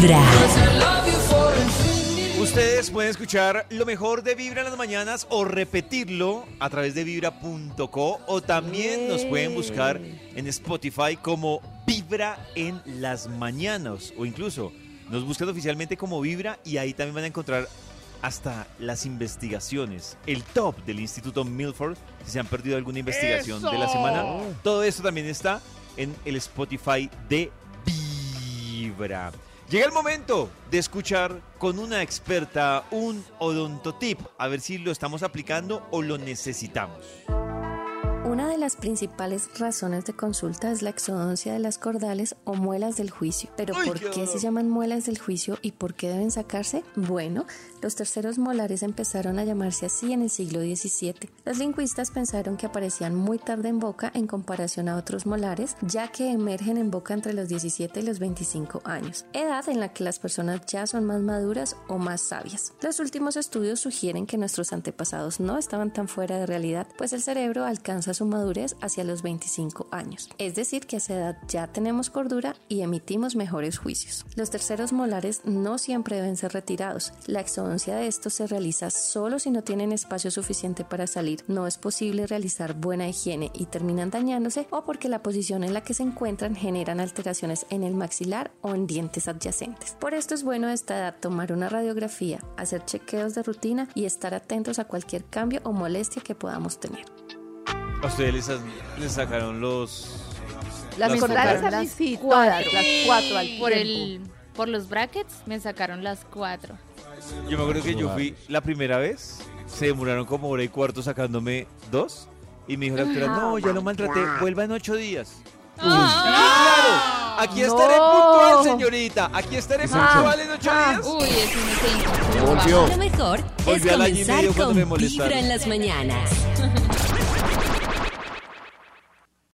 Vibra. Ustedes pueden escuchar lo mejor de Vibra en las mañanas o repetirlo a través de vibra.co o también nos pueden buscar en Spotify como Vibra en las mañanas o incluso nos buscan oficialmente como Vibra y ahí también van a encontrar hasta las investigaciones, el top del Instituto Milford, si se han perdido alguna investigación de la semana. Todo esto también está en el Spotify de Vibra. Llega el momento de escuchar con una experta un odontotip, a ver si lo estamos aplicando o lo necesitamos. Una de las principales razones de consulta es la exodoncia de las cordales o muelas del juicio. Pero ¿por qué se llaman muelas del juicio y por qué deben sacarse? Bueno, los terceros molares empezaron a llamarse así en el siglo XVII. Los lingüistas pensaron que aparecían muy tarde en boca en comparación a otros molares, ya que emergen en boca entre los 17 y los 25 años, edad en la que las personas ya son más maduras o más sabias. Los últimos estudios sugieren que nuestros antepasados no estaban tan fuera de realidad, pues el cerebro alcanza madurez hacia los 25 años. Es decir, que a esa edad ya tenemos cordura y emitimos mejores juicios. Los terceros molares no siempre deben ser retirados. La exodoncia de estos se realiza solo si no tienen espacio suficiente para salir. No es posible realizar buena higiene y terminan dañándose o porque la posición en la que se encuentran generan alteraciones en el maxilar o en dientes adyacentes. Por esto es bueno a esta edad tomar una radiografía, hacer chequeos de rutina y estar atentos a cualquier cambio o molestia que podamos tener. A ustedes les, han- les sacaron los... Las Las cordales. a sí, todas, las cuatro al por el por los brackets me sacaron las cuatro. Yo me acuerdo que yo fui la primera vez, se demoraron como hora y cuarto sacándome dos y me dijo la doctora, no, ya lo maltraté, vuelva en ocho días. Sí, claro, aquí estaré No. puntual, señorita, aquí estaré puntual en ocho días. Uy, no se hizo. Lo mejor es y comenzar medio cuando me con molestaron. Vibra en las mañanas.